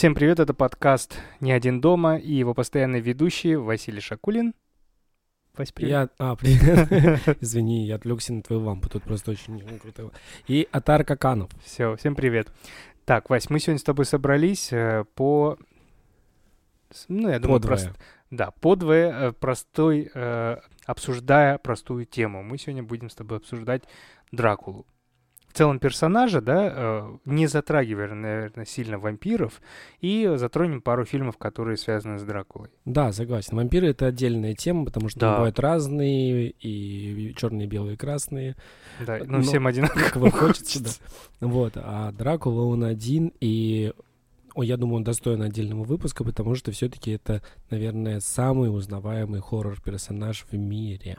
Всем привет, это подкаст «Не один дома» и его постоянный ведущий Василий Шакулин. Вась, привет. Я... А, привет. Извини, я отвлекся на твою лампу, тут просто очень круто. И Атар Каканов. Все, всем привет. Так, Вась, мы сегодня с тобой собрались э, по... Ну, я думаю. Прост... Да, подвое, э, простой, э, обсуждая простую тему. Мы сегодня будем с тобой обсуждать Дракулу в целом персонажа, да, э, не затрагивая, наверное, сильно вампиров, и затронем пару фильмов, которые связаны с Дракулой. Да, согласен. Вампиры это отдельная тема, потому что да. бывают разные, и черные, белые, красные. Да, но, но всем одинаково хочется, да. Вот, а Дракула он один, и о, я думаю, он достоин отдельного выпуска, потому что все-таки это, наверное, самый узнаваемый хоррор-персонаж в мире.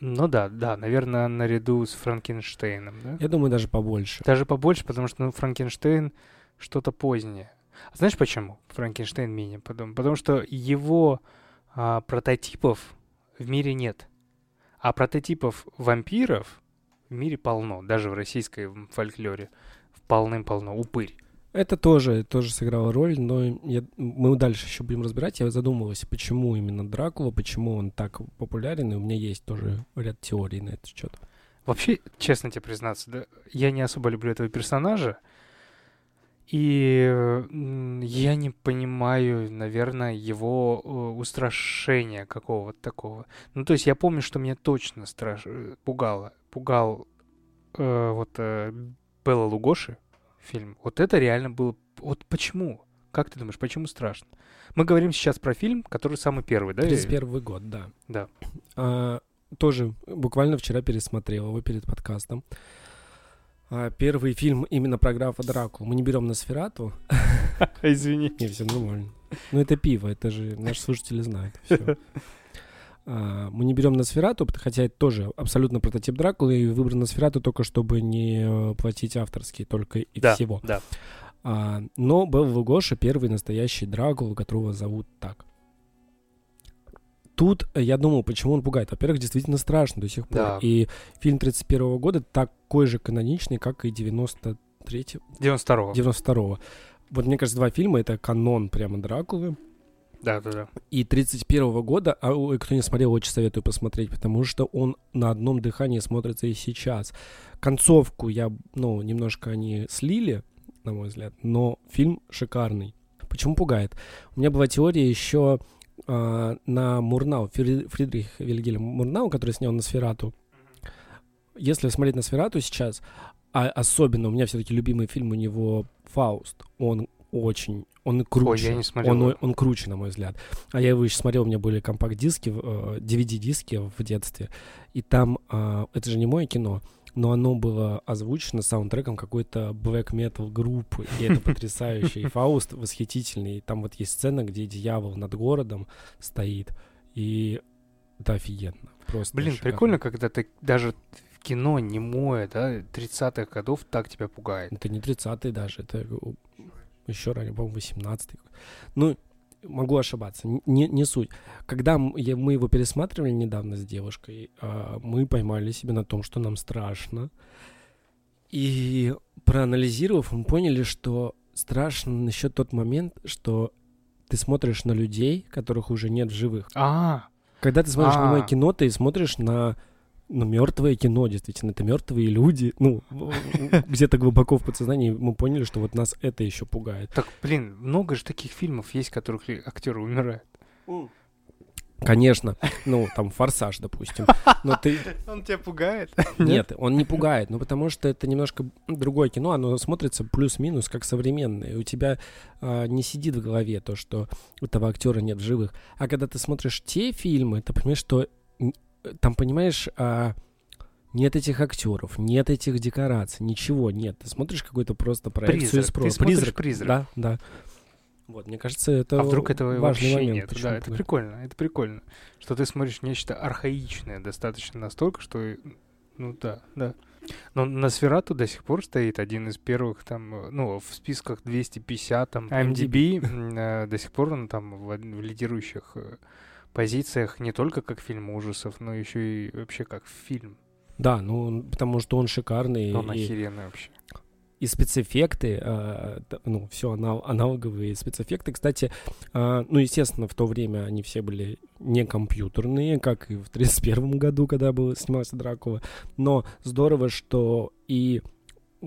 Ну да, да, наверное, наряду с Франкенштейном, да? Я думаю, даже побольше. Даже побольше, потому что ну, Франкенштейн что-то позднее. А знаешь почему Франкенштейн менее подумал? Потому что его а, прототипов в мире нет. А прототипов вампиров в мире полно, даже в российской фольклоре полным-полно, упырь. Это тоже, тоже сыграло роль, но я, мы дальше еще будем разбирать. Я задумывался, почему именно Дракула, почему он так популярен, и у меня есть тоже ряд теорий на этот счет. Вообще, честно тебе признаться, да, я не особо люблю этого персонажа, и я не понимаю, наверное, его э, устрашения какого-то такого. Ну, то есть я помню, что меня точно страш... пугало. Пугал э, вот э, Белла Лугоши, фильм. Вот это реально было... Вот почему? Как ты думаешь, почему страшно? Мы говорим сейчас про фильм, который самый первый, да? 31 год, да. Да. А, тоже буквально вчера пересмотрел его перед подкастом. А, первый фильм именно про графа Драку. Мы не берем на сферату. Извини. Не, все нормально. Ну, это пиво, это же наши слушатели знают. А, мы не берем Носферату, хотя это тоже абсолютно прототип Дракулы, и выбран Носферату только чтобы не э, платить авторские только и да, всего. Да. А, но был в Гоша первый настоящий Дракула, которого зовут так. Тут я думал, почему он пугает. Во-первых, действительно страшно до сих пор. Да. И фильм 31 года такой же каноничный, как и 93 92 92 Вот мне кажется, два фильма — это канон прямо Дракулы. Да, да, да. И 31 года, а кто не смотрел, очень советую посмотреть, потому что он на одном дыхании смотрится и сейчас. Концовку я, ну, немножко они слили, на мой взгляд, но фильм шикарный. Почему пугает? У меня была теория еще э, на Мурнау, Фридрих Вильгельм Мурнау, который снял на Сферату. Если смотреть на Сферату сейчас, а особенно у меня все-таки любимый фильм у него Фауст, он очень он круче. Ой, я не смотрел. Он, он круче, на мой взгляд. А я его еще смотрел, у меня были компакт-диски, э, DVD-диски в детстве. И там, э, это же не мое кино, но оно было озвучено саундтреком какой-то black metal группы. И это потрясающе. И Фауст восхитительный. И там вот есть сцена, где дьявол над городом стоит. И это офигенно. Просто Блин, шикарно. прикольно, когда ты даже в кино немое, да, 30-х годов так тебя пугает. Это не 30-е даже, это еще ранее, по-моему, 18 Ну, могу ошибаться, не, не суть. Когда мы его пересматривали недавно с девушкой, а, мы поймали себя на том, что нам страшно. И проанализировав, мы поняли, что страшно насчет тот момент, что ты смотришь на людей, которых уже нет в живых. А, когда ты смотришь на мое кино, ты смотришь на ну, мертвое кино, действительно, это мертвые люди. Ну, где-то глубоко в подсознании мы поняли, что вот нас это еще пугает. Так, блин, много же таких фильмов есть, в которых актеры умирают. Конечно, ну, там «Форсаж», допустим. Но ты... Он тебя пугает? Нет, он не пугает, ну, потому что это немножко другое кино, оно смотрится плюс-минус как современное. У тебя э, не сидит в голове то, что этого актера нет в живых. А когда ты смотришь те фильмы, ты понимаешь, что там, понимаешь, а, нет этих актеров, нет этих декораций, ничего нет. Ты смотришь какой-то просто проекцию из прошлого. Призрак, призрак. Да, да. Вот, мне кажется, это А вдруг этого важный вообще момент. нет? Да, это прикольно, это прикольно. Что ты смотришь нечто архаичное достаточно настолько, что... Ну да, да. Но на Сферату до сих пор стоит один из первых там, ну, в списках 250 там MDB, э, до сих пор он там в, в лидирующих э, позициях не только как фильм ужасов, но еще и вообще как фильм. Да, ну потому что он шикарный. Он и... охеренный вообще. и спецэффекты, э, ну, все аналоговые спецэффекты. Кстати, э, ну, естественно, в то время они все были не компьютерные, как и в 31 году, когда был, снимался Дракула. Но здорово, что и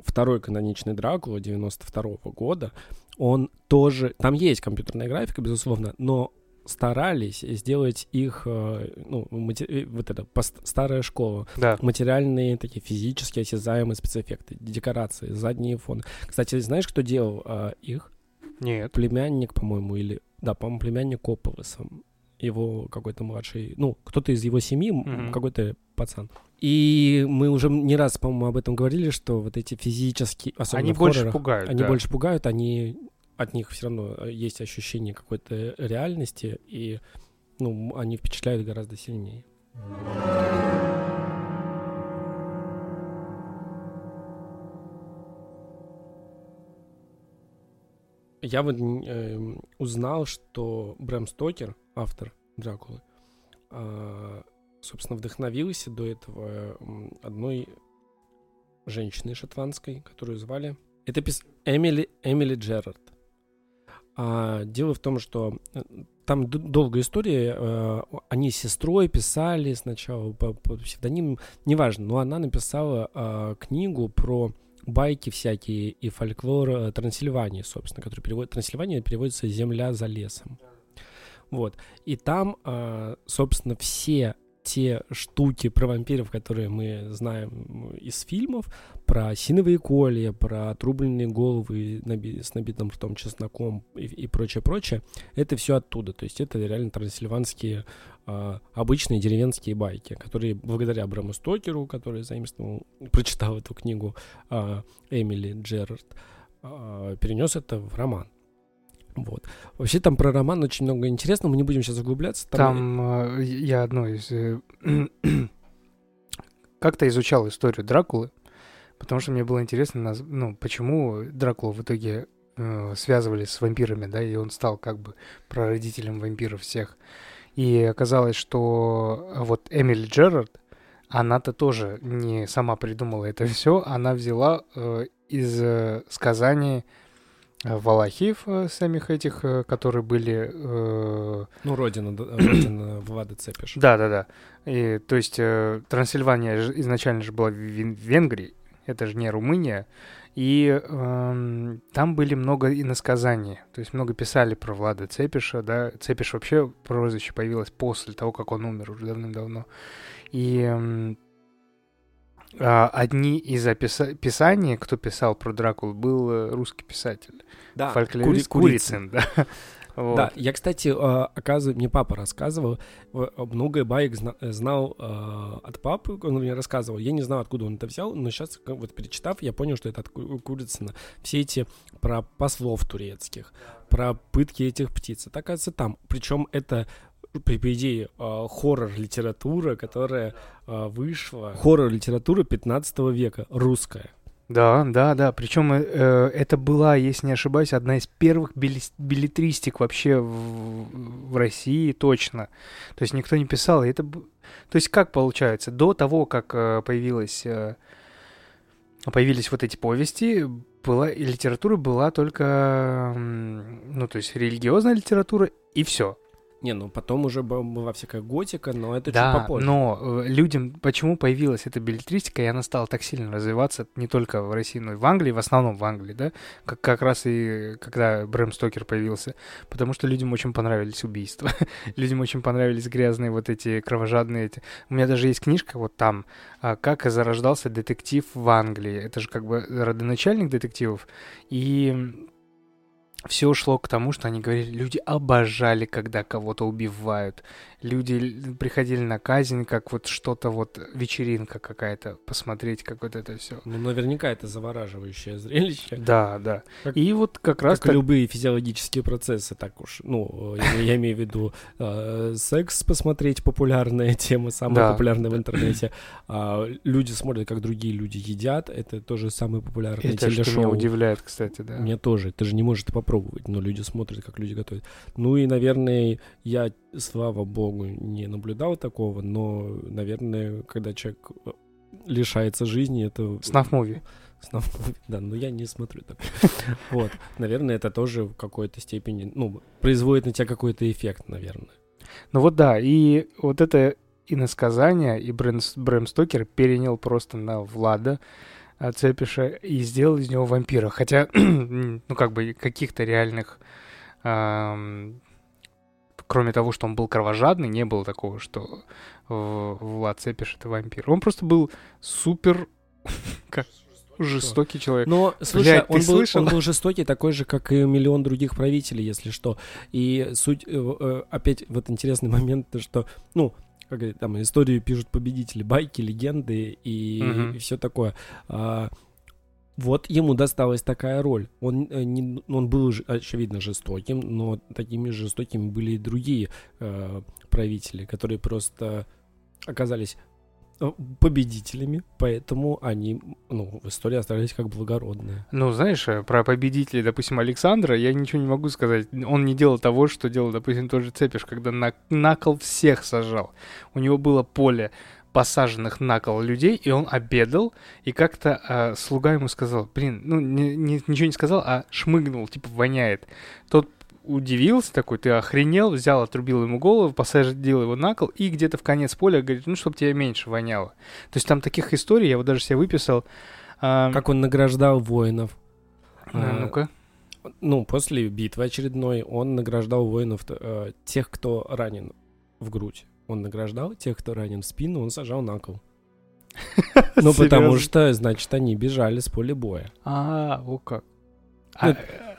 второй каноничный Дракула 92 года, он тоже... Там есть компьютерная графика, безусловно, но старались сделать их, э, ну, мате- э, вот это, пост- старая школа, Да. материальные такие физически осязаемые спецэффекты, декорации, задние фоны. Кстати, знаешь, кто делал а, их? Нет. Племянник, по-моему, или... Да, по-моему, племянник Копполоса. Его какой-то младший... Ну, кто-то из его семьи, Мгм. какой-то пацан. И мы уже не раз, по-моему, об этом говорили, что вот эти физические... Особенно Они больше хоррорах, пугают. Они да. больше пугают, они... От них все равно э, есть ощущение какой-то реальности, и ну, они впечатляют гораздо сильнее. Я вот эм, узнал, что Брэм Стокер, автор Дракулы, а, собственно, вдохновился до этого одной женщиной шотландской, которую звали... Это пис... Эмили, Эмили Джерард. А, дело в том, что э, там долгая история. э, Они с сестрой писали сначала по, по неважно, но она написала а, книгу про байки всякие и фольклор э, Трансильвании, собственно, который переводит... Трансильвания переводится «Земля за лесом». Вот. И там, а, собственно, все те штуки про вампиров, которые мы знаем из фильмов, про синовые колья, про отрубленные головы с набитым ртом чесноком и, и прочее-прочее, это все оттуда. То есть это реально трансильванские а, обычные деревенские байки, которые благодаря Брэму Стокеру, который заимствовал, прочитал эту книгу а, Эмили Джерард, а, перенес это в роман. Вот. Вообще там про роман очень много интересного, мы не будем сейчас углубляться. Там э, я одно из... э, Как-то изучал историю Дракулы, потому что мне было интересно, ну, почему Дракулу в итоге э, связывали с вампирами, да, и он стал как бы прародителем вампиров всех. И оказалось, что вот Эмили Джерард, она-то тоже не сама придумала это все, она взяла э, из э, сказаний э, Валахиев э, самих этих, э, которые были э, Ну, родина, родина Влада Цепиш. да, да, да. И, то есть э, Трансильвания изначально же была в Вен- Венгрии, это же не Румыния, и эм, там были много иносказаний, то есть много писали про Влада Цепиша, да, Цепиш вообще прозвище появилось после того, как он умер уже давным-давно, и а, одни из описа- писаний, кто писал про Дракулу, был э, русский писатель, Да, фольклорист Кури- Курицын, да. Вот. Да, я, кстати, э, оказываю, мне папа рассказывал, э, много баек э, знал от папы, он мне рассказывал. Я не знаю, откуда он это взял, но сейчас, вот перечитав, я понял, что это от Ку- Курицына. Все эти про послов турецких, про пытки этих птиц. Это, оказывается, там. Причем это по идее, хоррор-литература, которая вышла. Хоррор-литература 15 века, русская. Да, да, да. Причем э, это была, если не ошибаюсь, одна из первых билетристик вообще в, в России точно. То есть никто не писал. Это, то есть как получается? До того, как э, появилась, э, появились вот эти повести, была и литература была только, ну то есть религиозная литература и все. Не, ну потом уже была всякая готика, но это чуть Да, попозже. но э, людям, почему появилась эта билетристика, и она стала так сильно развиваться не только в России, но и в Англии, в основном в Англии, да, как, как раз и когда Брэм Стокер появился, потому что людям очень понравились убийства, людям очень понравились грязные вот эти кровожадные эти. У меня даже есть книжка вот там, а, как зарождался детектив в Англии, это же как бы родоначальник детективов, и все шло к тому, что они говорили, люди обожали, когда кого-то убивают. Люди приходили на казнь, как вот что-то вот, вечеринка какая-то, посмотреть, как вот это все. Ну, наверняка это завораживающее зрелище. Да, да. Как- И вот как раз Как и любые физиологические процессы, так уж, ну, я, я имею в виду э, секс посмотреть, популярная тема, самая Да. популярная в интернете. А, люди смотрят, как другие люди едят, это тоже самое популярное это что меня телешоу. удивляет, кстати, да. Меня тоже, ты же не можешь это попробовать, но люди смотрят, как люди готовят. Ну и, наверное, я, слава богу, не наблюдал такого, но, наверное, когда человек э, лишается жизни, это... Снаф-муви. основного вида, но я не смотрю так. Вот, наверное, это тоже в какой-то степени, ну, производит на тебя какой-то эффект, наверное. Ну вот да, и вот это иносказание, и Брэм, Брэм Стокер перенял просто на Влада Цепиша и сделал из него вампира. Хотя, ну как бы каких-то реальных... эм, кроме того, что он был кровожадный, не было такого, что Влад Цепиш это вампир. Он просто был супер как жестокий человек. Но, слушай, Блядь, ты он, был, слышал? он был жестокий, такой же, как и миллион других правителей, если что. И суть, э, э, опять вот интересный момент, то что, ну, как говорит, там историю пишут победители, байки, легенды и, Мгм. все такое. А, вот ему досталась такая роль. Он, э, не, он был, очевидно, жестоким, но такими жестокими были и другие э, правители, которые просто оказались э, победителями, поэтому они, ну, в истории остались как благородные. Ну, знаешь, э, про победителей, допустим, Александра, я ничего не могу сказать. Он не делал того, что делал, допустим, тот же Цепиш, когда на, на кол всех сажал. У него было поле посаженных на кол людей, и он обедал, и как-то э, слуга ему сказал, блин, ну, не- не- ничего не сказал, а шмыгнул, типа, воняет. Тот удивился такой, ты охренел, взял, отрубил ему голову, посадил его на кол, и где-то в конец поля говорит, ну, чтобы тебе меньше воняло. То есть там таких историй, я вот даже себе выписал. а, Как он награждал воинов. а, а, ну-ка. Ну, после битвы очередной он награждал воинов э, тех, кто ранен в грудь. Он награждал тех, кто ранен в спину, он сажал на кол. Ну, потому что, значит, они бежали с поля боя. А, о как. А, Ну,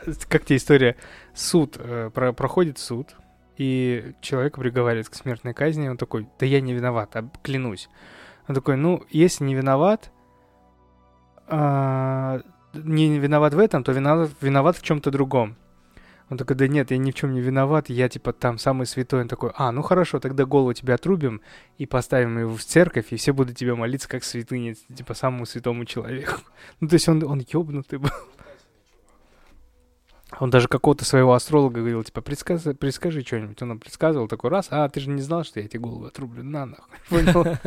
э, как тебе история? Суд, э, про- проходит суд, и человека приговаривают к смертной казни, он такой, да я не виноват, а, клянусь. Он такой, ну, если не виноват, а, не виноват в этом, то виноват, виноват в чем-то другом. Он такой, да нет, я ни в чем не виноват, я типа там самый святой. Он такой, а, ну хорошо, тогда голову тебе отрубим и поставим его в церковь, и все будут тебе молиться как святыне, типа самому святому человеку. Ну, то есть он, он ёбнутый был. Он даже какого-то своего астролога говорил, типа, предсказ... предскажи что-нибудь. Он нам предсказывал такой раз, а ты же не знал, что я эти головы отрублю, на нахуй. Понял? То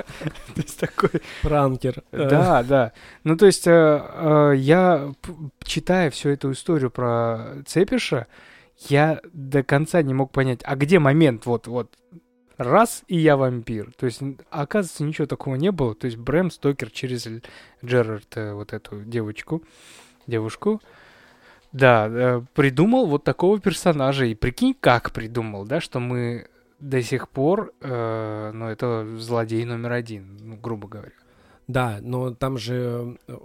есть такой... Пранкер. Да, да. Ну, то есть э, э, я, читая всю эту историю про Цепиша, я до конца не мог понять, а где момент вот, вот, раз, и я вампир. То есть, оказывается, ничего такого не было. То есть Брэм Стокер через Джерард, э, вот эту девочку, девушку, да, э, придумал вот такого персонажа. И прикинь, как придумал, да, что мы до сих пор, э, ну, это злодей номер один, ну, грубо говоря. Да, но там же, э,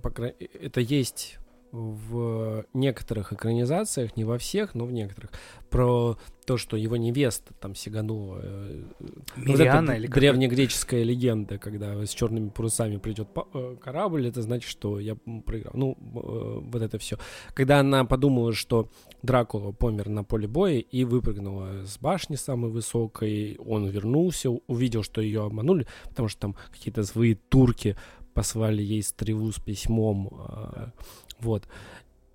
по кра- это есть в некоторых экранизациях, не во всех, но в некоторых, про то, что его невеста там сиганула. э, вот эта Мириана или древнегреческая легенда, когда с черными парусами придет э, корабль, это значит, что я проиграл. Ну, э, вот это все. Когда она подумала, что Дракула помер на поле боя и выпрыгнула с башни самой высокой, он вернулся, увидел, что ее обманули, потому что там какие-то злые турки послали ей стрелу с письмом, э, вот.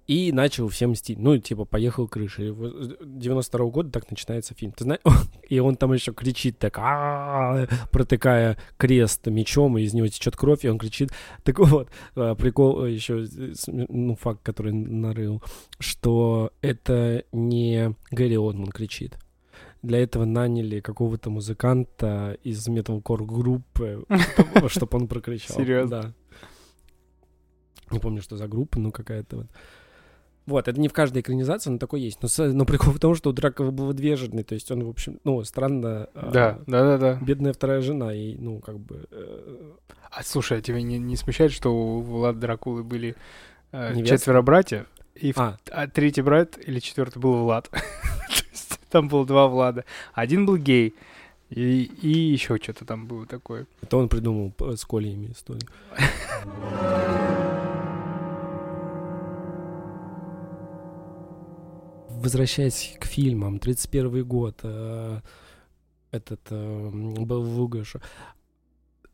И начал всем мстить. Ну, типа, поехал с 92 года так начинается фильм. Ты знаешь, и он там еще кричит так, «А-а-а», протыкая крест мечом, и из него течет кровь, и он кричит. Так вот, э, прикол э, еще, э, ну, факт, который нарыл, что это не Гэри Олдман кричит. Для этого наняли какого-то музыканта из металкор группы, чтобы он прокричал. Серьезно? Да. Не помню, что за группа, но какая-то вот. Вот, это не в каждой экранизации, но такое есть. Но, но прикол в том, что у Дракова был две жены, то есть он, в общем, ну, странно... а, Да, да, да, да. Бедная вторая жена, и, ну, как бы... э, А слушай, а тебя не, не смущает, что у Влада Дракулы были э, четверо братьев, и в- А, а третий брат или четвертый был Влад. То есть Там было два Влада. Один был гей, и, и еще что-то там было такое. это он придумал п- с Колиями историю. Возвращаясь к фильмам, 31 год, э, этот э, был в Лугаше.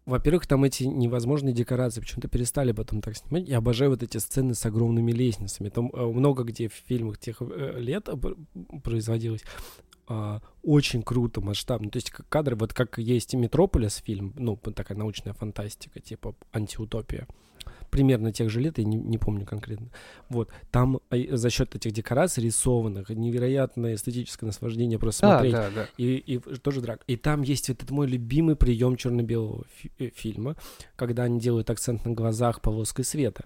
Во-первых, там эти невозможные декорации, почему-то перестали потом так снимать. Я обожаю вот эти сцены с огромными лестницами. Там э, много где в фильмах тех э, лет пр- производилось. А, очень круто, масштабно. То есть кадры, вот как есть Метрополис фильм, ну, такая научная фантастика, типа антиутопия. Примерно тех же лет, я не, не помню конкретно. Вот, там а, за счет этих декораций рисованных, невероятное эстетическое наслаждение просто Да, смотреть. да, да. И, и тоже драк. И там есть этот мой любимый прием черно-белого фи- э, фильма, когда они делают акцент на глазах полоской света.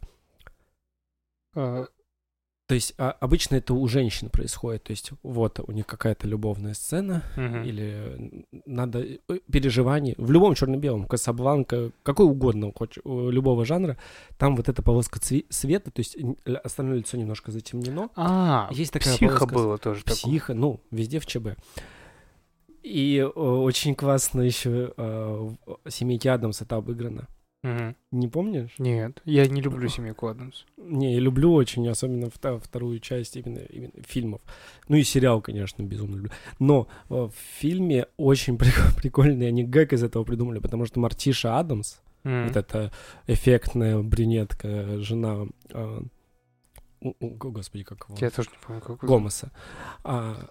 А, То есть а, обычно это у женщин происходит. То есть вот у них какая-то любовная сцена, мгм. или надо э, переживание в любом черно-белом, Касабланка, какой угодно, хоть любого жанра, там вот эта полоска цве- света, то есть остальное лицо немножко затемнено. А, Есть такая психа полоска было тоже такое. Психа, ну, везде в ЧБ. И э, очень классно еще э, в «Семейке Адамс» это обыграно. Мгм. Не помнишь? Нет, я не люблю семейку Адамс. Не, я люблю очень, особенно вторую часть именно, именно фильмов. Ну и сериал, конечно, безумно люблю. Но э, в фильме очень прик- прикольный они гэг из этого придумали, потому что Мартиша Адамс, М. вот эта эффектная брюнетка, жена... э, у- у- господи, как его? Я тоже не помню, как Гомеса. А,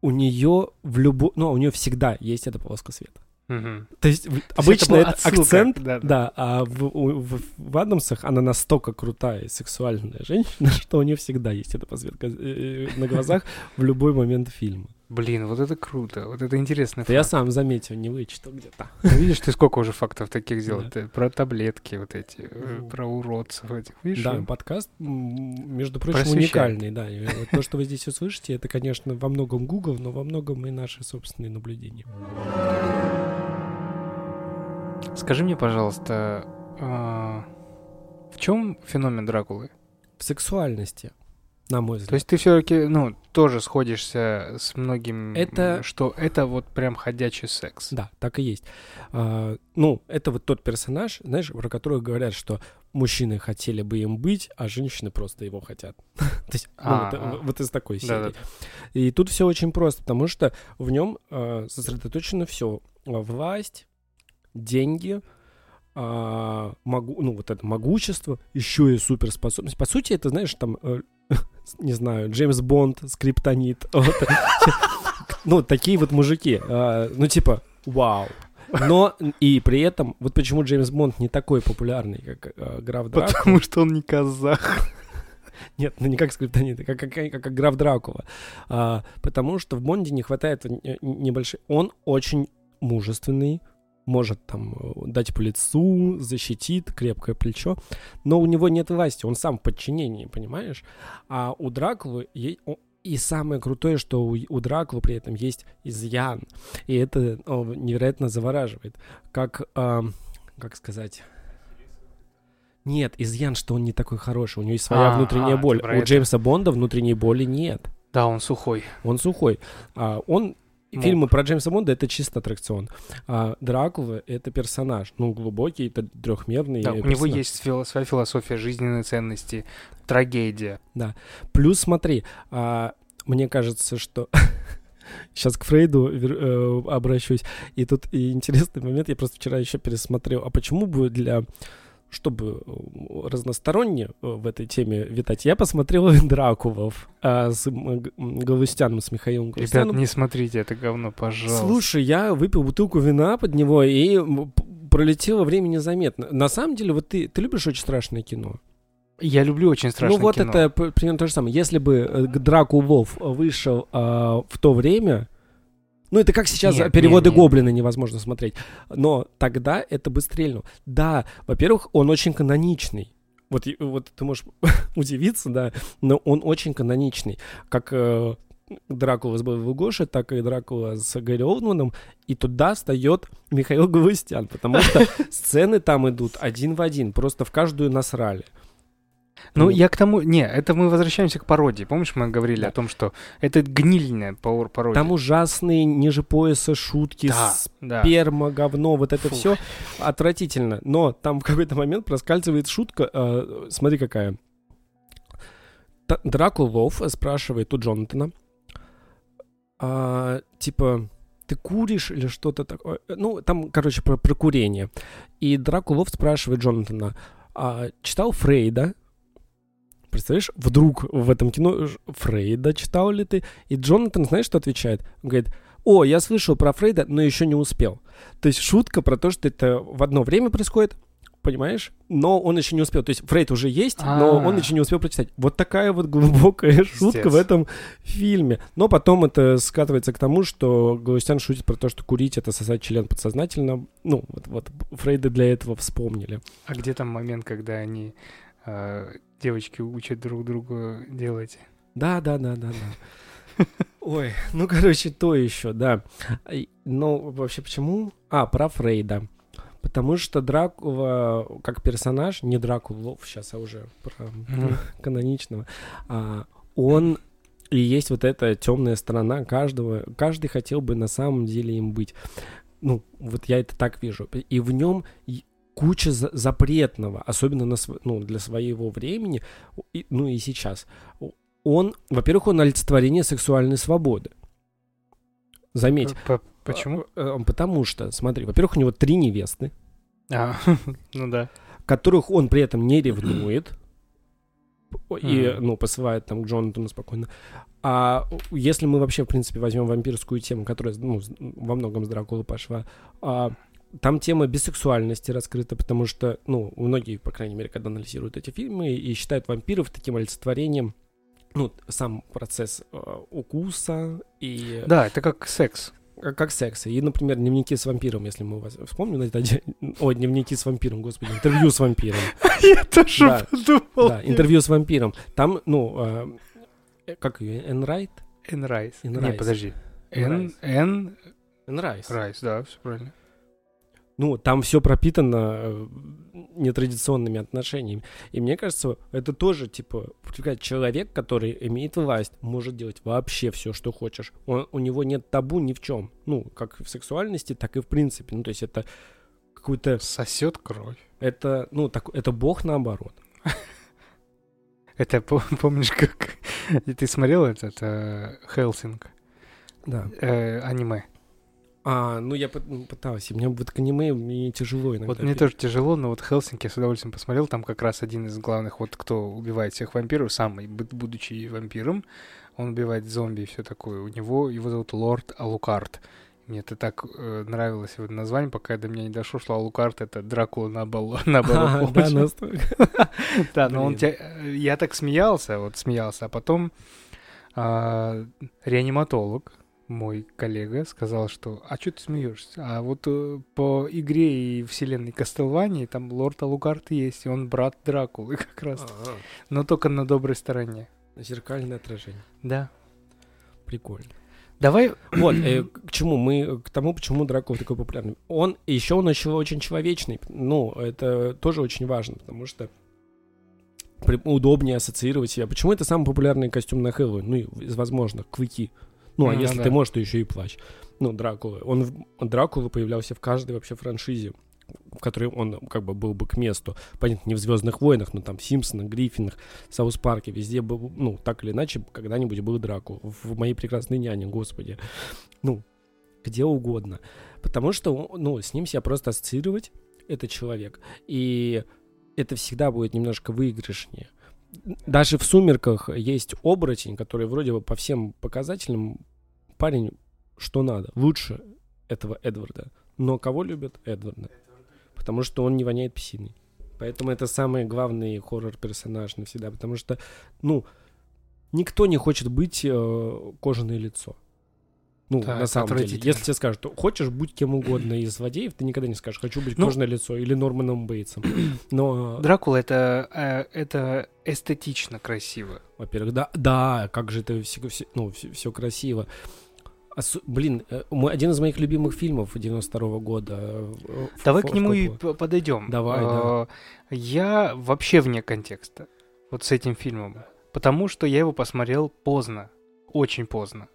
у нее в любом... Ну, у нее всегда есть эта полоска света. Мгм. То есть это обычно это, отсылка, акцент, да, да, да. а в, в, в Адамсах она настолько крутая и сексуальная женщина, что у нее всегда есть эта подсветка э, на глазах в любой момент фильма. Блин, вот это круто, вот это интересный Это я сам заметил, не вычитал где-то. Видишь, ты сколько уже фактов таких сделал? Да. Про таблетки вот эти, э, Ну. про уродцев этих. Видишь? Да, подкаст, между прочим, Просвещает. уникальный, да. То, что вы здесь услышите, это, конечно, во многом Google, но во многом и наши собственные наблюдения. Скажи мне, пожалуйста, а, в чем феномен Дракулы? В сексуальности, на мой взгляд. То есть ты все-таки, ну, тоже сходишься с многим, Это- что это вот прям ходячий секс. Да, так и есть. А, ну, это вот тот персонаж, знаешь, про которого говорят, что мужчины хотели бы им быть, а женщины просто его хотят. То есть, ну, А, вот, а. вот из такой серии. И тут все очень просто, потому что в нем сосредоточено все. Власть, деньги, а, могу, ну, вот это могущество, еще и суперспособность. По сути, это, знаешь, там, э, не знаю, Джеймс Бонд, Скриптонит. Ну, такие вот мужики. а, Ну, типа, вау. Но и при этом, вот почему Джеймс Бонд не такой популярный, как э, граф Дракула. Потому что он не казах. Нет, ну не как скриптонит, а как, как, как, как граф Дракула. А, потому что в Бонде не хватает не- небольшой... Он очень мужественный, может там э, дать по лицу, защитит, крепкое плечо, но у него нет власти, он сам в подчинении, понимаешь? А у Дракулы... И самое крутое, что у, у Дракулы при этом есть изъян. И это о, невероятно завораживает. Как, как сказать... Нет, изъян, что он не такой хороший. У него есть своя А, внутренняя а, боль. У это. Джеймса Бонда внутренней боли нет. Да, он сухой. Он сухой. А, он Мог. Фильмы про Джеймса Бонда это чисто аттракцион. А Дракула это персонаж. Ну, глубокий, это трехмерный. Да, у него есть фило- своя философия, жизненные ценности, трагедия. Плюс, смотри, а, мне кажется, что сейчас к Фрейду э, обращусь. И тут и интересный момент. Я просто вчера еще пересмотрел. А почему бы для чтобы э, разносторонне э, в этой теме витать, я посмотрел Дракулов а, с Галустяном, с Михаилом Ребят, Галустяном. не смотрите это говно, пожалуйста. Слушай, я выпил бутылку вина под него, и пролетело время незаметно. На самом деле, вот ты, ты любишь очень страшное кино? Я люблю очень страшное ну вот кино. это примерно то же самое. Если бы э, Дракулов вышел а, в то время, ну это как сейчас Нет, переводы нет, нет. Гоблина невозможно смотреть, но тогда это бы стрельнуло. Да, во-первых, он очень каноничный. Вот, вот ты можешь удивиться, да, но он очень каноничный. Как э, Дракула с Белой Гоши, так и Дракула с Гэри Олдманом. И туда встает Михаил Галустян, потому что сцены там идут один в один, просто в каждую насрали. Ну, я к тому... Не, это мы возвращаемся к пародии. Помнишь, мы говорили Да. о том, что это гнильная пародия? Там ужасные ниже пояса шутки, Да, да. сперма, говно, вот это Фу. все отвратительно. Но там в какой-то момент проскальзывает шутка, э, смотри какая. Т- Дракулов спрашивает у Джонатана, а, типа, ты куришь или что-то такое? Ну, там, короче, про, про курение. И Дракулов спрашивает Джонатана, а, читал Фрейда? Представляешь, вдруг в этом кино Фрейда читал ли ты? И Джонатан, знаешь, что отвечает? Он говорит, о, я слышал про Фрейда, но еще не успел. То есть шутка про то, что это в одно время происходит, понимаешь? Но он еще не успел. То есть Фрейд уже есть, но А. он еще не успел прочитать. Вот такая вот глубокая шутка в этом фильме. Но потом это скатывается к тому, что Галустян шутит про то, что курить это сосать член подсознательно. Ну, вот, вот Фрейда для этого вспомнили. А где там момент, когда они девочки учат друг другу делать? Да, да, да, да, да. Ой, ну, короче, то еще, да. Ну, вообще, почему? А, про Фрейда. Потому что Дракула, как персонаж, не Дракулов сейчас, а уже про Мгм. каноничного, а, он и есть вот эта темная сторона каждого. Каждый хотел бы на самом деле им быть. Ну, вот я это так вижу. И в нем куча за- запретного, особенно на, ну, для своего времени, и- ну и сейчас. Он, во-первых, он олицетворение сексуальной свободы. Заметь. П- Почему? Э, Потому что, смотри, во-первых, у него три невесты, А, ну да. которых он при этом не ревнует. И, ну, посылает там к Джонатану спокойно. А если мы вообще, в принципе, возьмем вампирскую тему, которая, ну, во многом с Дракулы пошла, а, там тема бисексуальности раскрыта, потому что, ну, многие, по крайней мере, когда анализируют эти фильмы и считают вампиров таким олицетворением, ну, сам процесс э, укуса и Да, это как секс. как, как секса. И, например, дневники с вампиром, если мы вас вспомним, это Ой, дневники с вампиром, господи, интервью с вампиром. Я тоже подумал. Да, интервью с вампиром. Там, ну, э, как ее, Энн Райт? Энн Райс. Не, подожди. Эн, Эн Энн Райс. Райс, да, все правильно. Ну, там все пропитано э, нетрадиционными отношениями. И мне кажется, это тоже, типа, человек, который имеет власть, может делать вообще все, что хочешь. Он, у него нет табу ни в чем. Ну, как в сексуальности, так и в принципе. Ну, то есть это какой-то... Сосет кровь. Это, ну, так, это бог наоборот. Это по- помнишь, как ты смотрел этот э, Хелсинг Да. э, аниме? А, ну я ну, пытался. Мне вот к аниме мне тяжело иногда. Вот мне тоже тяжело, но вот Хелсинг я с удовольствием посмотрел. Там как раз один из главных, вот кто убивает всех вампиров, сам, будучи вампиром, он убивает зомби и все такое. У него, его зовут Лорд Алукарт. Мне это так э, нравилось его название, пока до меня не дошло, что Алукарт это Дракула на бал- на А, да, настолько. Да, но он тебя... Я так смеялся, вот смеялся, а потом а, реаниматолог, мой коллега, сказал, что «А что ты смеешься? А вот э, по игре и вселенной Кастелвании там лорд Алугард есть, и он брат Дракулы как раз, А, но только на доброй стороне». Зеркальное отражение. Да. Прикольно. Давай... Вот, э, к чему мы, к тому, почему Дракула такой популярный. Он, еще он еще очень человечный. Ну, это тоже очень важно, потому что удобнее ассоциировать себя. Почему это самый популярный костюм на Хэллоуин? Ну, из возможных, клыки. Ну, а Ну, если да. ты можешь, то еще и плащ. Ну, Дракула. Он, Дракула появлялся в каждой вообще франшизе, в которой он как бы был бы к месту. Понятно, не в «Звездных войнах», но там в «Симпсонах», «Гриффинах», «Саус Парке», везде был, ну, так или иначе, когда-нибудь был Дракула. В «Моей прекрасной няне», господи. Ну, где угодно. Потому что, ну, с ним себя просто ассоциировать, это человек. И это всегда будет немножко выигрышнее. Даже в «Сумерках» есть оборотень, который вроде бы по всем показателям парень что надо. Лучше этого Эдварда. Но кого любят? Эдварда. Потому что он не воняет псиной. Поэтому это самый главный хоррор-персонаж навсегда. Потому что, ну, никто не хочет быть э, кожаное лицо. Ну, Да, на самом деле. Если тебе скажут, хочешь быть кем угодно из злодеев, ты никогда не скажешь, хочу быть Ну, кожаное лицо или Норманом Бейтсом. Но, Дракула это, э, это эстетично красиво. во-первых, да, да, как же это все, ну, все, красиво. Осу- блин, э, мой- один из моих любимых фильмов 92 года. э, Давай Ф- к нему и подойдем. Давай, да. Я вообще вне контекста вот с этим фильмом. Потому что я его посмотрел поздно. Очень поздно.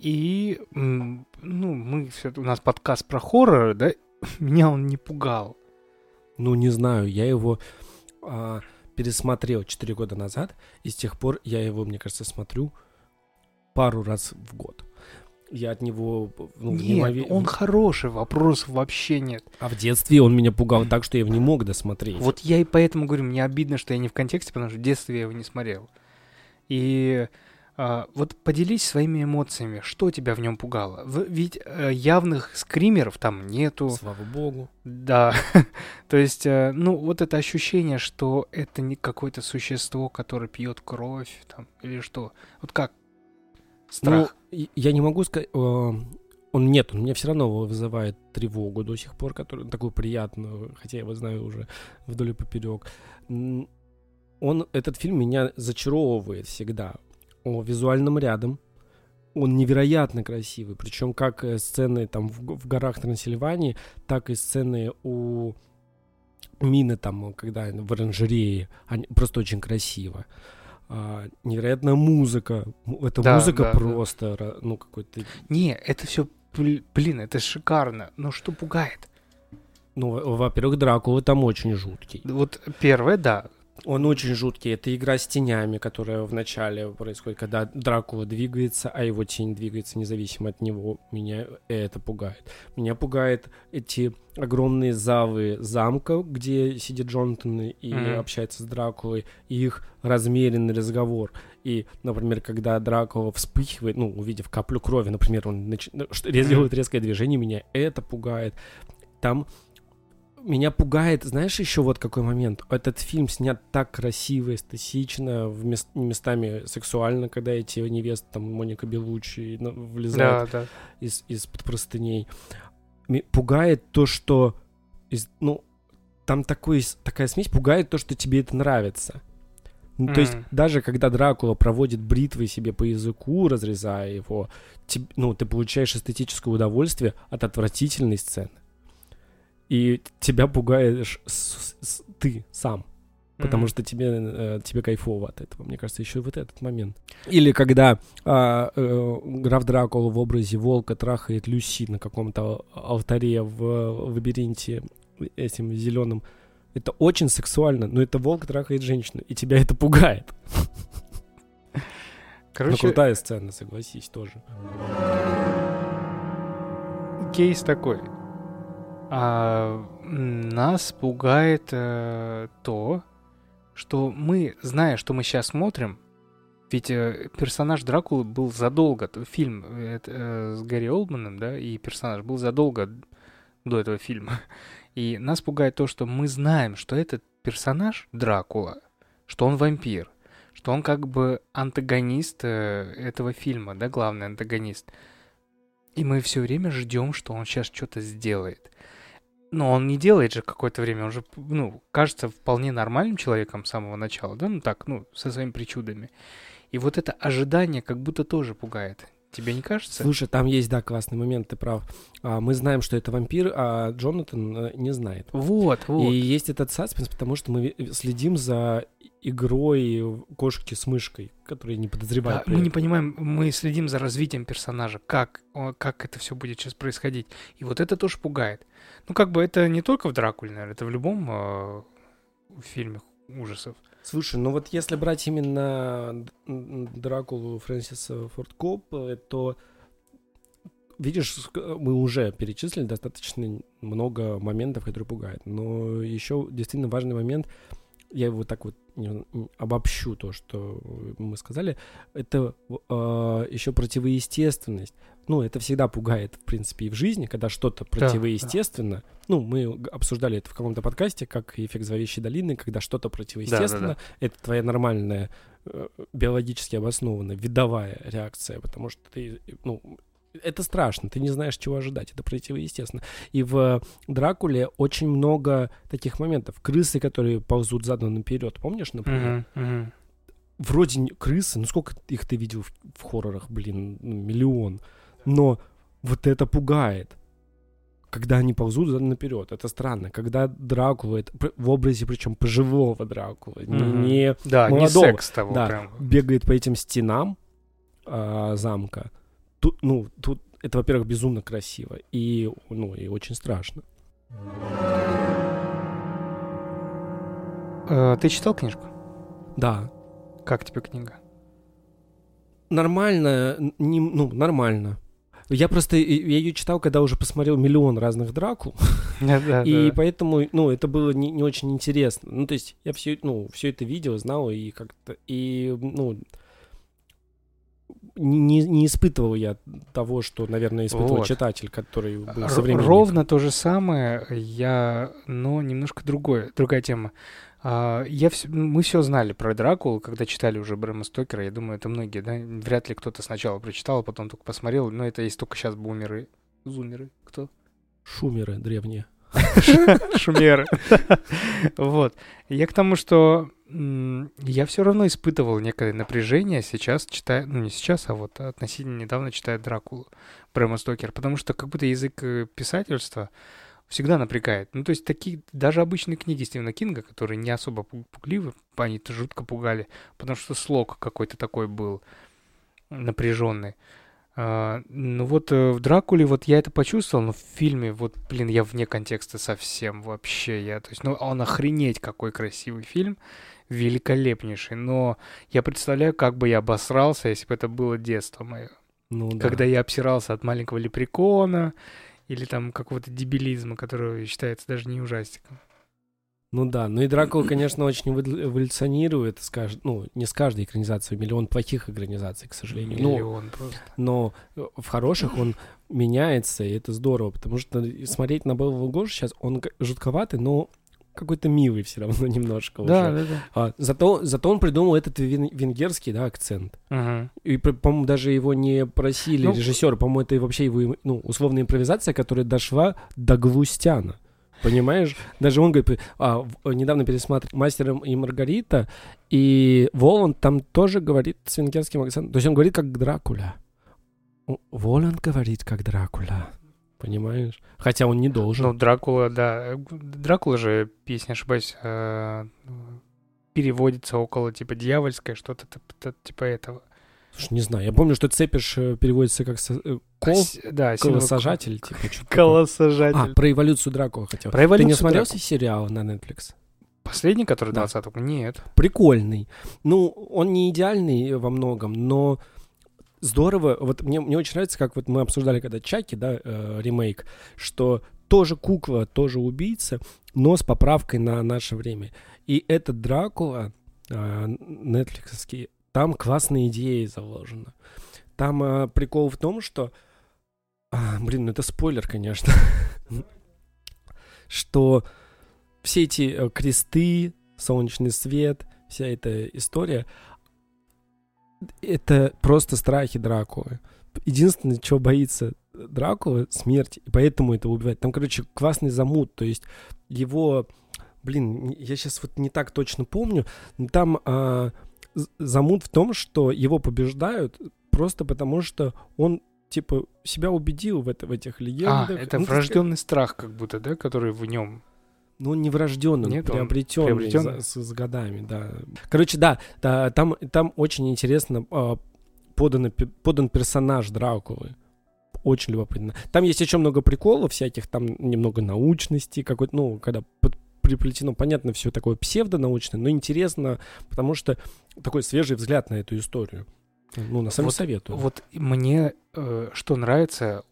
И, ну, мы все, у нас подкаст про хоррор, да? Меня он не пугал. Ну, не знаю, я его а, пересмотрел 4 года назад, и с тех пор я его, мне кажется, смотрю пару раз в год. Я от него... Ну, Нет, неимове- он хороший, вопросов вообще нет. А в детстве он меня пугал так, что я его не мог досмотреть. Вот я и поэтому говорю, мне обидно, что я не в контексте, потому что в детстве я его не смотрел. И вот поделись своими эмоциями, что тебя в нем пугало? Ведь э, явных скримеров там нету. Слава богу. Да. То есть, э, ну, вот это ощущение, что это не какое-то существо, которое пьет кровь, там, или что. Вот как? Страх. Ну, я не могу сказать... э, Он нет, он меня все равно вызывает тревогу до сих пор, которую такую приятную, хотя я его знаю уже вдоль и поперек. Он, этот фильм меня зачаровывает всегда. О визуальном рядом. Он невероятно красивый. Причем как э, сцены там в, в горах Трансильвании, так и сцены у Мины там, когда в оранжерее. Они, просто очень красиво. А, невероятная музыка. Эта Да, музыка да, да. просто, ра- ну, какой-то... Не, это все, блин, это шикарно. Но что пугает? Ну, во- во-первых, Дракула там очень жуткий. Вот первое, да. Он очень жуткий. Это игра с тенями, которая в начале происходит, когда Дракула двигается, а его тень двигается независимо от него. Меня это пугает. Меня пугает эти огромные завы замка, где сидит Джонатан и Мгм. общается с Дракулой, и их размеренный разговор. И, например, когда Дракула вспыхивает, ну, увидев каплю крови, например, он нач... Мгм. делает резкое движение, меня это пугает. Там меня пугает, знаешь, еще вот какой момент. Этот фильм снят так красиво, эстетично, в мес- местами сексуально, когда эти невесты, там, Моника Белучи, на- влезают Да, да. из, из-под простыней. Пугает то, что... из- ну, там такой, такая смесь пугает то, что тебе это нравится. Ну, То есть даже когда Дракула проводит бритвой себе по языку, разрезая его, теб- ну, ты получаешь эстетическое удовольствие от отвратительной сцены. И тебя пугаешь с- с- ты сам. Потому Мгм. что тебе, э, тебе кайфово от этого. Мне кажется, еще вот этот момент. Или когда а, э, граф Дракула в образе волка трахает Люси на каком-то алтаре в, в лабиринте этим зеленым. Это очень сексуально, но это волк трахает женщину, и тебя это пугает. Ну, Короче, крутая сцена, согласись, тоже. кейс такой. А, нас пугает э, то, что мы, зная, что мы сейчас смотрим, ведь э, персонаж Дракулы был задолго, фильм э, э, с Гарри Олдманом, да, и персонаж был задолго до этого фильма. И нас пугает то, что мы знаем, что этот персонаж Дракула, что он вампир, что он как бы антагонист э, этого фильма, да, главный антагонист. И мы все время ждем, что он сейчас что-то сделает. Но он не делает же какое-то время, он же, ну, кажется вполне нормальным человеком с самого начала, да, ну так, ну, со своими причудами. И вот это ожидание как будто тоже пугает. Тебе не кажется? Слушай, там есть, да, классный момент, ты прав. А, мы знаем, что это вампир, а Джонатан э, не знает. Вот, вот. И есть этот саспенс, потому что мы следим за игрой кошки с мышкой, которые не Да, подозревают. при мы не понимаем, мы следим за развитием персонажа, как, как это все будет сейчас происходить. И вот это тоже пугает. Ну, как бы это не только в Дракуле, наверное, это в любом э, фильме ужасов. Слушай, ну вот если брать именно Дракулу Фрэнсиса Форд Копполы, то видишь, ск- мы уже перечислили достаточно много моментов, которые пугают. Но еще действительно важный момент, я его так вот обобщу то, что мы сказали, это еще противоестественность. Ну, это всегда пугает, в принципе, и в жизни, когда что-то противоестественно. Ну, мы обсуждали это в каком-то подкасте, как эффект зловещей долины, когда что-то противоестественно, это твоя нормальная, э, биологически обоснованная, видовая реакция, потому что ты, ну, это страшно, ты не знаешь, чего ожидать, это противоестественно. И в Дракуле очень много таких моментов. Крысы, которые ползут задом наперед, помнишь, например? Мгм, мгм. Вроде не- крысы, ну сколько их ты видел в, в хоррорах, блин, ну, миллион. Но вот это пугает. Когда они ползут задом наперед, это странно. Когда Дракула, это в образе причем пожилого Дракулы, не- Мгм. не Да, не молодого. секс того Да. прям. бегает по этим стенам а, замка. Тут, ну, тут это, во-первых, безумно красиво и, ну, и очень страшно. Э, Ты читал книжку? Да, Как тебе книга? нормально, не, ну, нормально. Я просто, я ее читал, когда уже посмотрел миллион разных Дракул, и поэтому, ну, это было не, не очень интересно. Ну, то есть я все, ну, все это видел, знал, и как-то, и, ну, не, не испытывал я того, что, наверное, испытывал Вот. читатель, который был современник. Ровно то же самое, я, но немножко другое, другая тема. А, Я вс- мы все знали про Дракулу, когда читали уже Брэма Стокера. Я думаю, это многие, да? Вряд ли кто-то сначала прочитал, а потом только посмотрел. Но это есть только сейчас бумеры. Зумеры. Кто? Шумеры древние. Шумеры. Вот. Я к тому, что я все равно испытывал некое напряжение сейчас, читая, ну не сейчас, а вот относительно недавно читая Дракулу Брэма Стокера, потому что как будто язык э, писательства всегда напрягает. Ну, то есть такие, даже обычные книги Стивена Кинга, которые не особо пу- пугливы, они-то жутко пугали, потому что слог какой-то такой был напряженный. А, ну вот э, в Дракуле вот я это почувствовал, но в фильме вот, блин, я вне контекста совсем вообще. Я, то есть, ну он охренеть какой красивый фильм, великолепнейший, но я представляю, как бы я обосрался, если бы это было детство мое. Ну, да. Когда я обсирался от маленького лепрекона или там какого-то дебилизма, который считается даже не ужастиком. Ну да, ну и Дракула, конечно, очень эволю- эволюционирует, с кажд- ну, не с каждой экранизацией, миллион плохих экранизаций, к сожалению. Миллион просто. но э, в хороших он меняется, и это здорово, потому что смотреть на Белого Гоша сейчас, он жутковатый, но какой-то милый все равно немножко Да, уже. да, да. А, зато, зато он придумал этот вен- венгерский, да, акцент. Мгм. И, по- по-моему, даже его не просили Ну, режиссеры, по-моему, это вообще его, ну, условная импровизация, которая дошла до Глустяна. Понимаешь? Даже он говорит, а, недавно пересматривал «Мастером и Маргарита», и Воланд там тоже говорит с венгерским акцентом. То есть он говорит как Дракула. О, Воланд говорит как Дракула. Понимаешь? Хотя он не должен. Ну, Дракула, да. Дракула же, если не ошибаюсь, э, переводится около типа дьявольское, что-то типа этого. Слушай, не знаю. Я помню, что цепиш э, переводится как со- э, кол, А да, колосажатель, типа. Колосажатель. А, про эволюцию Дракула хотел. Про Ты не эволюцию смотрел Дракулы. сериал на Netflix? Последний, который Да. 20 Нет. Прикольный. Ну, он не идеальный во многом, но здорово. Вот мне, мне очень нравится, как вот мы обсуждали, когда Чаки, да, э, ремейк, что тоже кукла, тоже убийца, но с поправкой на наше время. И этот Дракула, э, нетфликсовский, там классные идеи заложены. Там э, прикол в том, что... а, блин, ну это спойлер, конечно. что все эти э, кресты, солнечный свет, вся эта история, это просто страхи Дракулы. Единственное, чего боится Дракула, смерть, и поэтому это убивает. Там, короче, классный замут, то есть его, блин, я сейчас вот не так точно помню, но там а, замут в том, что его побеждают просто потому, что он типа себя убедил в, это, в этих А, легендах. это Ну, то есть, врожденный страх, как будто, да, который в нем. Ну, он не врожденный, Нет, приобретенный, приобретенный? с, с годами, да. Короче, да, да, там, там очень интересно а, подано пе- подан персонаж Дракулы. Очень любопытно. Там есть еще много приколов всяких, там немного научности, какой-то, ну, когда под- приплетено, понятно, все такое псевдонаучное, но интересно, потому что такой свежий взгляд на эту историю. Ну, на самом Вот- советую. Вот мне э, что нравится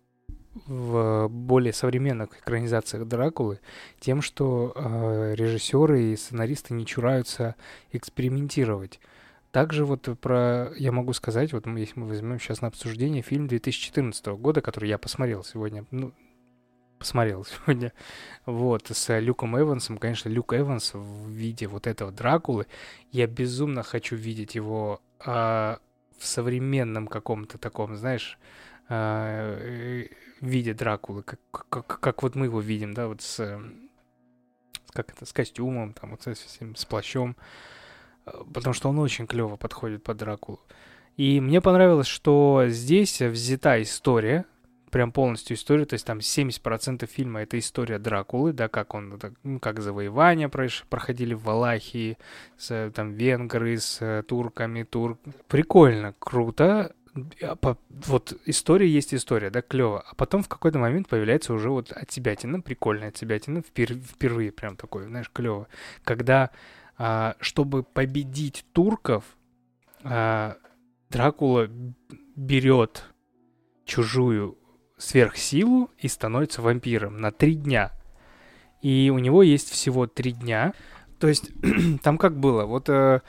в более современных экранизациях Дракулы, тем, что э, режиссеры и сценаристы не чураются экспериментировать. Также вот про, я могу сказать, вот если мы возьмем сейчас на обсуждение фильм 2014 года, который я посмотрел сегодня, ну, посмотрел сегодня, вот, с Люком Эвансом, конечно, Люк Эванс в виде вот этого Дракулы, я безумно хочу видеть его а, в современном каком-то таком, знаешь, а, виде Дракулы, как, как, как вот мы его видим, да, вот с, э, как это, с костюмом, там, вот с этим, с плащом, Э, потому что он очень клево подходит под Дракулу. И мне понравилось, что здесь взята история, прям полностью история, то есть там 70% фильма это история Дракулы, да, как он, ну, как завоевания проходили в Валахии, с, э, там, венгры, с э, турками, тур... Прикольно, круто. А Вот история есть история, да, клево. А потом в какой-то момент появляется уже вот от отсебятина, прикольная отсебятина, впер- впервые прям такой, знаешь, клево. Когда, а, чтобы победить турков, а, Дракула берет чужую сверхсилу и становится вампиром на три дня. И у него есть всего три дня. То есть там как было? Вот э,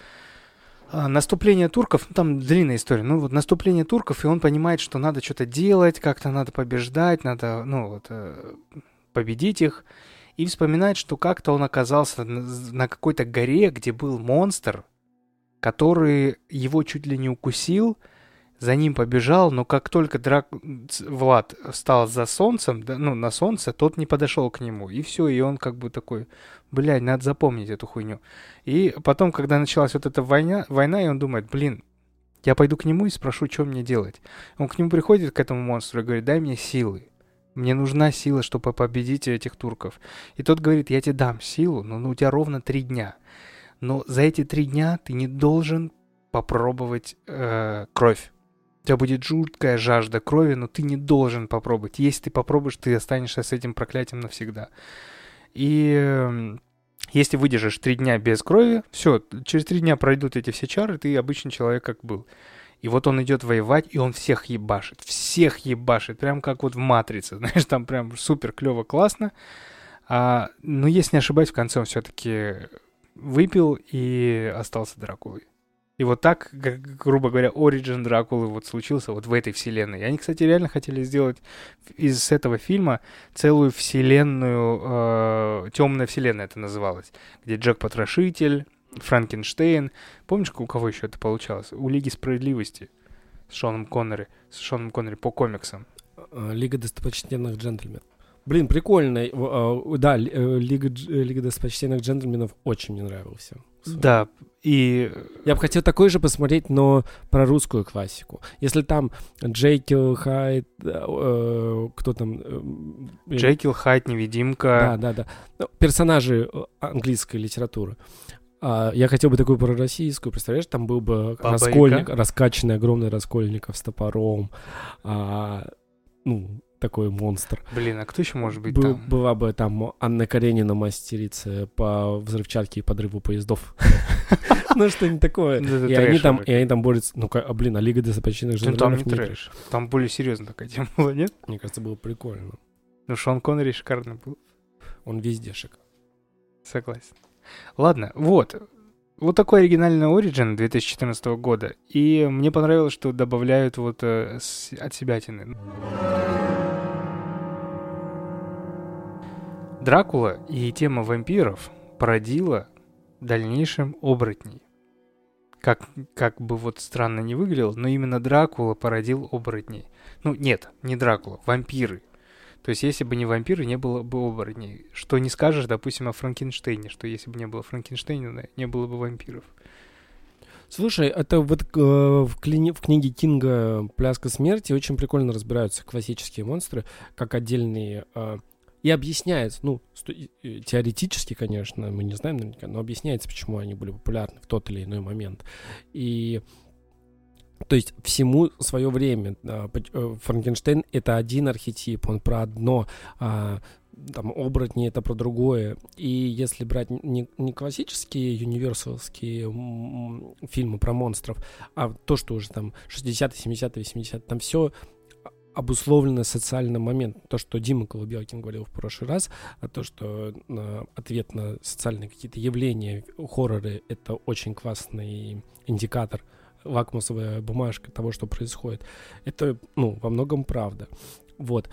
наступление турков, ну, там длинная история, ну вот наступление турков, и он понимает, что надо что-то делать, как-то надо побеждать, надо, ну вот, э, победить их, и вспоминает, что как-то он оказался на какой-то горе, где был монстр, который его чуть ли не укусил, за ним побежал, но как только Драк... Влад встал за солнцем, да, ну, на солнце, тот не подошел к нему. И все, и он как бы такой, блядь, надо запомнить эту хуйню. И потом, когда началась вот эта война, война, и он думает, блин, я пойду к нему и спрошу, что мне делать. Он к нему приходит, к этому монстру, и говорит, дай мне силы. Мне нужна сила, чтобы победить этих турков. И тот говорит, я тебе дам силу, но у тебя ровно три дня. Но за эти три дня ты не должен попробовать э, кровь. Тебя будет жуткая жажда крови, но ты не должен попробовать. Если ты попробуешь, ты останешься с этим проклятием навсегда. И э, если выдержишь три дня без крови, все, через три дня пройдут эти все чары, ты обычный человек как был. И вот он идет воевать, и он всех ебашит. Всех ебашит. Прям как вот в «Матрице». Знаешь, там прям супер клево, классно. А, но если не ошибаюсь, в конце он все-таки выпил и остался Дракулой. И вот так, грубо говоря, Origin Дракулы вот случился вот в этой вселенной. И они, кстати, реально хотели сделать из этого фильма целую вселенную, э, темная вселенная это называлось, где Джек Потрошитель, Франкенштейн. Помнишь, у кого еще это получалось? У Лиги Справедливости с Шоном Коннери, с Шоном Коннери по комиксам. Э, Лига достопочтенных джентльменов. Блин, прикольно. Э, да, э, Лига, Лига достопочтенных джентльменов очень мне нравился. Да, и... Я бы хотел такой же посмотреть, но про русскую классику. Если там Джейкил Хайд, э, кто там... Э, Джейкил Хайд, Невидимка. Да, да, да. Ну, персонажи английской литературы. А, я хотел бы такую пророссийскую, представляешь, там был бы Баба раскольник, раскачанный огромный раскольников с топором, а, ну, такой монстр. Блин, а кто еще может быть Был, там? Была бы там Анна Каренина мастерица по взрывчатке и подрыву поездов. Ну, что-нибудь такое. И они там, и они там борются. Ну, а блин, а Лига достопочтенных Ну, там не трэш. Там более серьезно такая тема была, нет? Мне кажется, было прикольно. Ну, Шон Коннери шикарно был. Он везде шикарный. Согласен. Ладно, вот. Вот такой оригинальный Origin 2014 года. И мне понравилось, что добавляют вот э, с, от себятины. Дракула и тема вампиров породила дальнейшим оборотней. Как, как бы вот странно не выглядело, но именно Дракула породил оборотней. Ну, нет, не Дракула, вампиры. То есть, если бы не вампиры, не было бы оборотней. Что не скажешь, допустим, о Франкенштейне, что если бы не было Франкенштейна, не было бы вампиров. Слушай, это вот э, в, кли... в книге Кинга «Пляска смерти» очень прикольно разбираются классические монстры, как отдельные... Э, и объясняется, ну, теоретически, конечно, мы не знаем наверняка, но объясняется, почему они были популярны в тот или иной момент. И то есть всему свое время. Э, Франкенштейн — это один архетип, он про одно, а, там, оборотни — это про другое. И если брать не, не классические юниверсалские фильмы про монстров, а то, что уже там 60-е, 70-е, 80-е, там все обусловлено социальным моментом. То, что Дима Колубелкин говорил в прошлый раз, а то, что э, ответ на социальные какие-то явления, хорроры — это очень классный индикатор — лакмусовая бумажка того, что происходит. Это, ну, во многом правда. Вот.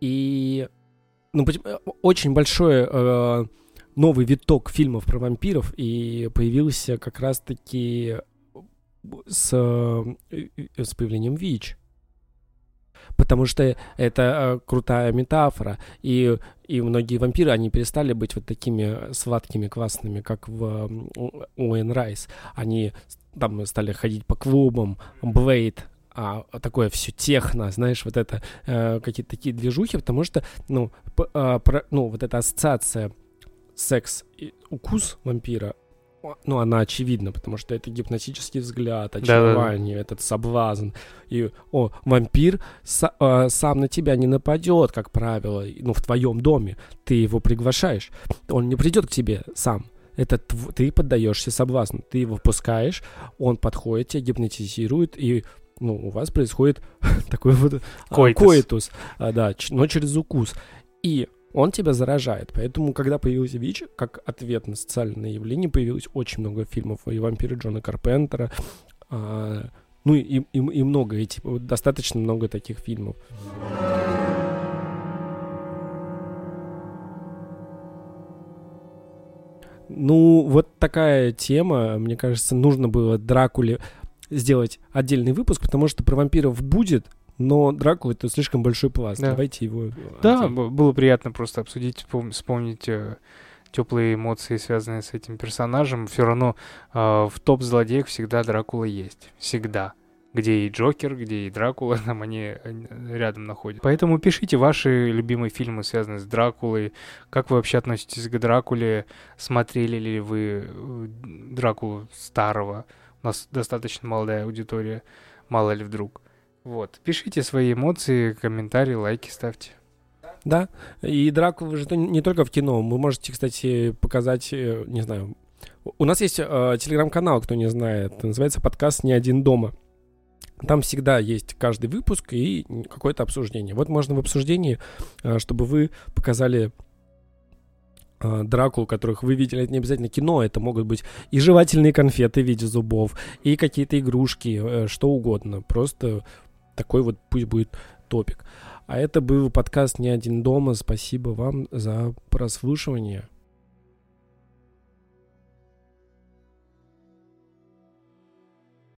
И, ну, э, очень большой э, новый виток фильмов про вампиров, и появился как раз-таки с, э, с появлением ВИЧ потому что это э, крутая метафора, и, и многие вампиры, они перестали быть вот такими сладкими, классными, как в Уэн Райс. Они там стали ходить по клубам, Блейд, а, такое все техно, знаешь, вот это э, какие-то такие движухи, потому что, ну, п, э, про, ну, вот эта ассоциация секс и укус вампира, ну, она очевидна, потому что это гипнотический взгляд, очарование, да, да, да. этот соблазн. И, о, вампир с, э, сам на тебя не нападет, как правило, ну, в твоем доме. Ты его приглашаешь, он не придет к тебе сам это ты поддаешься соблазну, ты его впускаешь, он подходит, тебя гипнотизирует, и ну, у вас происходит такой вот коитус, коитус а, да, но через укус. И он тебя заражает. Поэтому, когда появился ВИЧ, как ответ на социальное явление, появилось очень много фильмов и вампиры Джона Карпентера, а, ну и, и, и много, и, типа, достаточно много таких фильмов. Ну, вот такая тема, мне кажется, нужно было Дракуле сделать отдельный выпуск, потому что про вампиров будет, но Дракула это слишком большой пласт. Да. Давайте его. Да, отдельно. было приятно просто обсудить, вспомнить э, теплые эмоции, связанные с этим персонажем. Все равно э, в топ злодеях всегда Дракула есть. Всегда где и Джокер, где и Дракула, там они рядом находятся. Поэтому пишите ваши любимые фильмы, связанные с Дракулой. Как вы вообще относитесь к Дракуле? Смотрели ли вы э, Дракулу старого? У нас достаточно молодая аудитория, мало ли вдруг. Вот. Пишите свои эмоции, комментарии, лайки ставьте. Да, и Дракула же не только в кино. Вы можете, кстати, показать, э, не знаю... У нас есть э, телеграм-канал, кто не знает, называется подкаст «Не один дома». Там всегда есть каждый выпуск и какое-то обсуждение. Вот можно в обсуждении, э, чтобы вы показали э, Дракулу, которых вы видели, это не обязательно кино, это могут быть и жевательные конфеты в виде зубов, и какие-то игрушки, э, что угодно. Просто такой вот пусть будет топик. А это был подкаст «Не один дома». Спасибо вам за прослушивание.